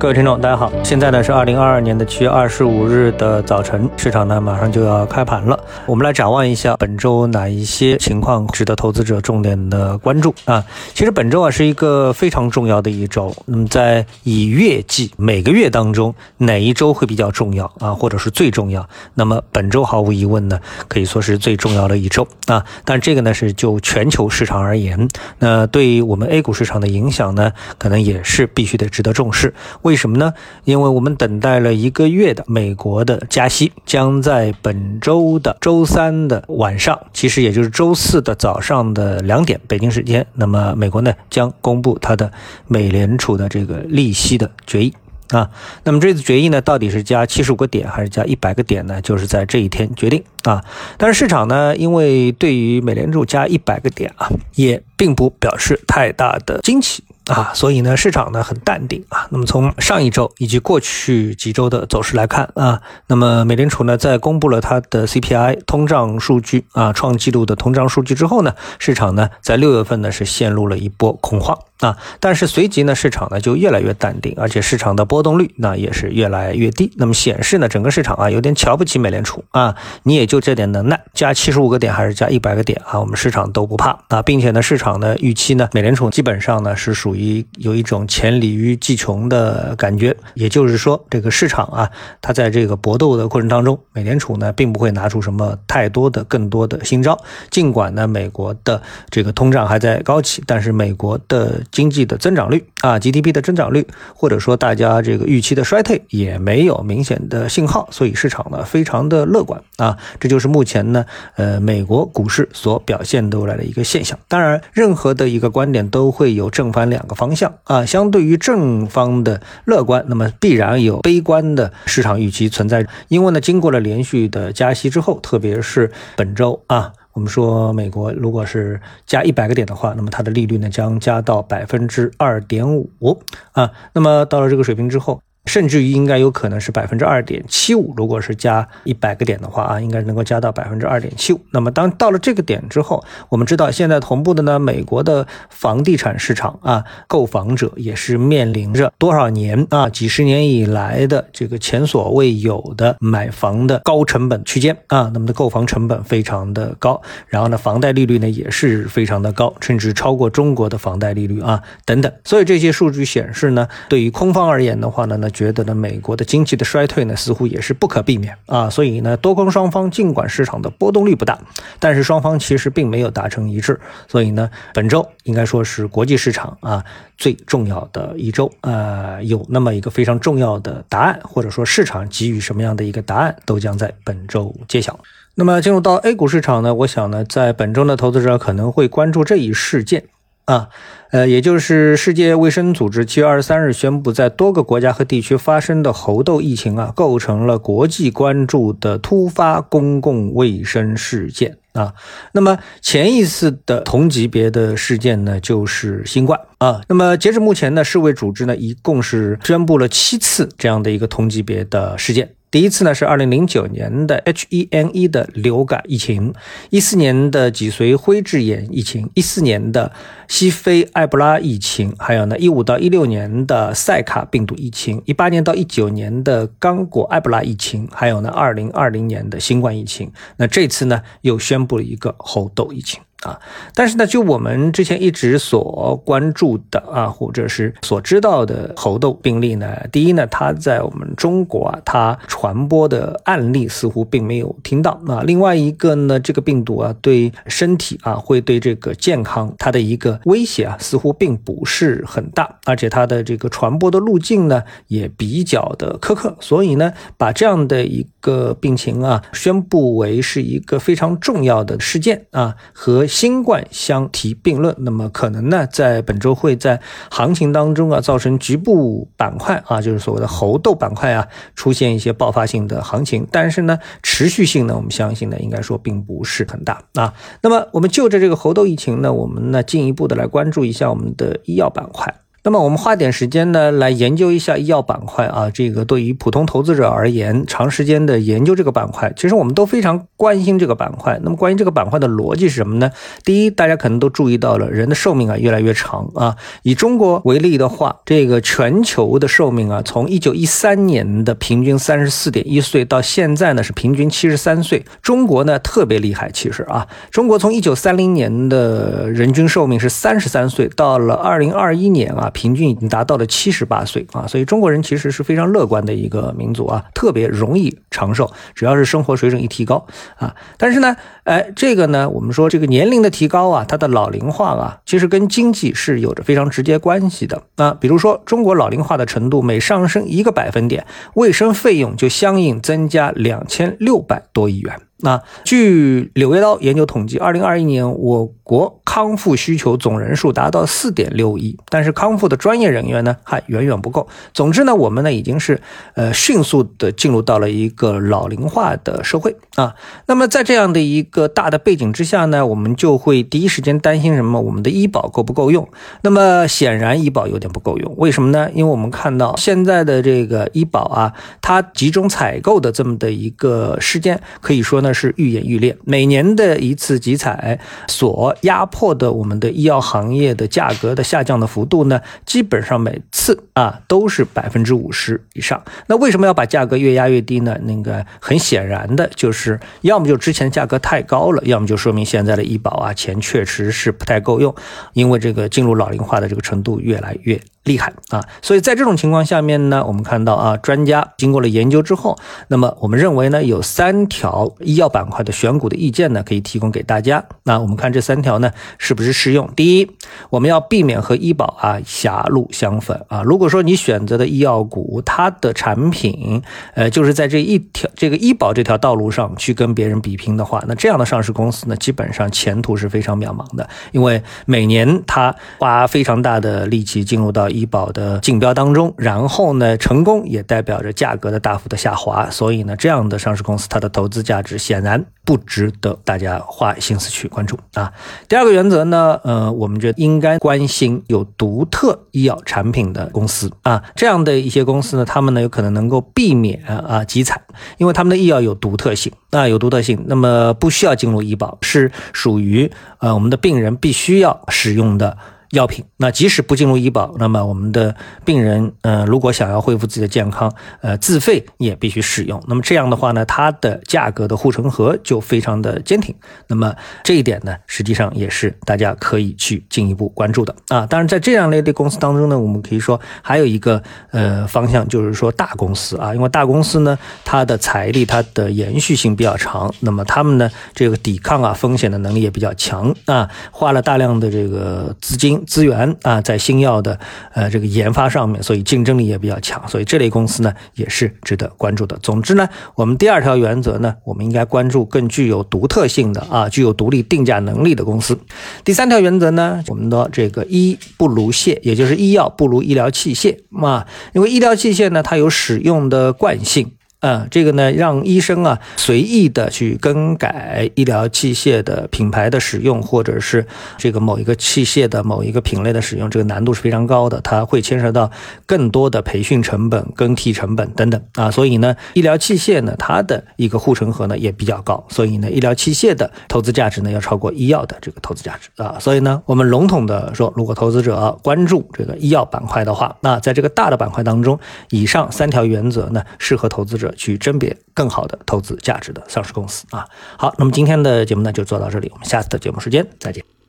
各位听众，大家好，现在呢是二零二二年的七月二十五日的早晨，市场呢马上就要开盘了，我们来展望一下本周哪一些情况值得投资者重点的关注啊。其实本周啊是一个非常重要的一周，那么在以月计，每个月当中哪一周会比较重要啊，或者是最重要？那么本周毫无疑问呢，可以说是最重要的一周啊。但这个呢是就全球市场而言，那对于我们 A 股市场的影响呢，可能也是必须得值得重视。为为什么呢？因为我们等待了一个月的美国的加息，将在本周的周三的晚上，其实也就是周四的早上的两点北京时间，那么美国呢将公布它的美联储的这个利息的决议啊。那么这次决议呢，到底是加七十五个点还是加一百个点呢？就是在这一天决定啊。但是市场呢，因为对于美联储加一百个点啊，也并不表示太大的惊奇。啊，所以呢，市场呢很淡定啊。那么从上一周以及过去几周的走势来看啊，那么美联储呢在公布了它的 CPI 通胀数据啊，创纪录的通胀数据之后呢，市场呢在六月份呢是陷入了一波恐慌。啊，但是随即呢，市场呢就越来越淡定，而且市场的波动率那也是越来越低。那么显示呢，整个市场啊有点瞧不起美联储啊，你也就这点能耐，加七十五个点还是加一百个点啊，我们市场都不怕啊，并且呢，市场呢预期呢，美联储基本上呢是属于有一种黔驴技穷的感觉，也就是说，这个市场啊，它在这个搏斗的过程当中，美联储呢并不会拿出什么太多的更多的新招。尽管呢，美国的这个通胀还在高企，但是美国的经济的增长率啊，GDP 的增长率，或者说大家这个预期的衰退也没有明显的信号，所以市场呢非常的乐观啊，这就是目前呢呃美国股市所表现出来的一个现象。当然，任何的一个观点都会有正反两个方向啊，相对于正方的乐观，那么必然有悲观的市场预期存在，因为呢经过了连续的加息之后，特别是本周啊。我们说，美国如果是加一百个点的话，那么它的利率呢将加到百分之二点五啊。那么到了这个水平之后。甚至于应该有可能是百分之二点七五，如果是加一百个点的话啊，应该能够加到百分之二点七五。那么当到了这个点之后，我们知道现在同步的呢，美国的房地产市场啊，购房者也是面临着多少年啊，几十年以来的这个前所未有的买房的高成本区间啊，那么的购房成本非常的高，然后呢，房贷利率呢也是非常的高，甚至超过中国的房贷利率啊等等。所以这些数据显示呢，对于空方而言的话呢，那觉得呢，美国的经济的衰退呢，似乎也是不可避免啊。所以呢，多空双方尽管市场的波动率不大，但是双方其实并没有达成一致。所以呢，本周应该说是国际市场啊最重要的一周。呃，有那么一个非常重要的答案，或者说市场给予什么样的一个答案，都将在本周揭晓。那么进入到 A 股市场呢，我想呢，在本周的投资者可能会关注这一事件。啊，呃，也就是世界卫生组织七月二十三日宣布，在多个国家和地区发生的猴痘疫情啊，构成了国际关注的突发公共卫生事件啊。那么前一次的同级别的事件呢，就是新冠啊。那么截至目前呢，世卫组织呢，一共是宣布了七次这样的一个同级别的事件。第一次呢是二零零九年的 H1N1 的流感疫情，一四年的脊髓灰质炎疫情，一四年的西非埃博拉疫情，还有呢一五到一六年的塞卡病毒疫情，一八年到一九年的刚果埃博拉疫情，还有呢二零二零年的新冠疫情。那这次呢又宣布了一个猴痘疫情。啊，但是呢，就我们之前一直所关注的啊，或者是所知道的猴痘病例呢，第一呢，它在我们中国啊，它传播的案例似乎并没有听到啊。另外一个呢，这个病毒啊，对身体啊，会对这个健康它的一个威胁啊，似乎并不是很大，而且它的这个传播的路径呢，也比较的苛刻。所以呢，把这样的一个病情啊，宣布为是一个非常重要的事件啊，和新冠相提并论，那么可能呢，在本周会在行情当中啊，造成局部板块啊，就是所谓的猴痘板块啊，出现一些爆发性的行情，但是呢，持续性呢，我们相信呢，应该说并不是很大啊。那么我们就着这个猴痘疫情呢，我们呢进一步的来关注一下我们的医药板块。那么我们花点时间呢，来研究一下医药板块啊。这个对于普通投资者而言，长时间的研究这个板块，其实我们都非常关心这个板块。那么关于这个板块的逻辑是什么呢？第一，大家可能都注意到了，人的寿命啊越来越长啊。以中国为例的话，这个全球的寿命啊，从一九一三年的平均三十四点一岁，到现在呢是平均七十三岁。中国呢特别厉害，其实啊，中国从一九三零年的人均寿命是三十三岁，到了二零二一年啊。平均已经达到了七十八岁啊，所以中国人其实是非常乐观的一个民族啊，特别容易长寿，只要是生活水准一提高啊。但是呢，哎，这个呢，我们说这个年龄的提高啊，它的老龄化啊，其实跟经济是有着非常直接关系的啊。比如说，中国老龄化的程度每上升一个百分点，卫生费用就相应增加两千六百多亿元。那据柳叶刀研究统计，二零二一年我国康复需求总人数达到四点六亿，但是康复的专业人员呢还远远不够。总之呢，我们呢已经是呃迅速的进入到了一个老龄化的社会啊。那么在这样的一个大的背景之下呢，我们就会第一时间担心什么？我们的医保够不够用？那么显然医保有点不够用，为什么呢？因为我们看到现在的这个医保啊，它集中采购的这么的一个事件，可以说呢。是愈演愈烈，每年的一次集采所压迫的我们的医药行业的价格的下降的幅度呢，基本上每次啊都是百分之五十以上。那为什么要把价格越压越低呢？那个很显然的就是，要么就之前价格太高了，要么就说明现在的医保啊钱确实是不太够用，因为这个进入老龄化的这个程度越来越。厉害啊！所以在这种情况下面呢，我们看到啊，专家经过了研究之后，那么我们认为呢，有三条医药板块的选股的意见呢，可以提供给大家。那我们看这三条呢，是不是适用？第一，我们要避免和医保啊狭路相逢啊。如果说你选择的医药股，它的产品呃就是在这一条这个医保这条道路上去跟别人比拼的话，那这样的上市公司呢，基本上前途是非常渺茫的，因为每年它花非常大的力气进入到医医保的竞标当中，然后呢，成功也代表着价格的大幅的下滑，所以呢，这样的上市公司它的投资价值显然不值得大家花心思去关注啊。第二个原则呢，呃，我们觉得应该关心有独特医药产品的公司啊，这样的一些公司呢，他们呢有可能能够避免啊集采，因为他们的医药有独特性啊，有独特性，那么不需要进入医保，是属于呃我们的病人必须要使用的。药品，那即使不进入医保，那么我们的病人，呃，如果想要恢复自己的健康，呃，自费也必须使用。那么这样的话呢，它的价格的护城河就非常的坚挺。那么这一点呢，实际上也是大家可以去进一步关注的啊。当然，在这样类的公司当中呢，我们可以说还有一个呃方向，就是说大公司啊，因为大公司呢，它的财力、它的延续性比较长，那么他们呢，这个抵抗啊风险的能力也比较强啊，花了大量的这个资金。资源啊，在新药的呃这个研发上面，所以竞争力也比较强，所以这类公司呢也是值得关注的。总之呢，我们第二条原则呢，我们应该关注更具有独特性的啊，具有独立定价能力的公司。第三条原则呢，我们的这个医不如械，也就是医药不如医疗器械啊，因为医疗器械呢，它有使用的惯性。嗯，这个呢，让医生啊随意的去更改医疗器械的品牌的使用，或者是这个某一个器械的某一个品类的使用，这个难度是非常高的，它会牵涉到更多的培训成本、更替成本等等啊。所以呢，医疗器械呢，它的一个护城河呢也比较高，所以呢，医疗器械的投资价值呢要超过医药的这个投资价值啊。所以呢，我们笼统的说，如果投资者关注这个医药板块的话，那在这个大的板块当中，以上三条原则呢，适合投资者去甄别更好的投资价值的上市公司啊。好，那么今天的节目呢就做到这里，我们下次的节目时间再见。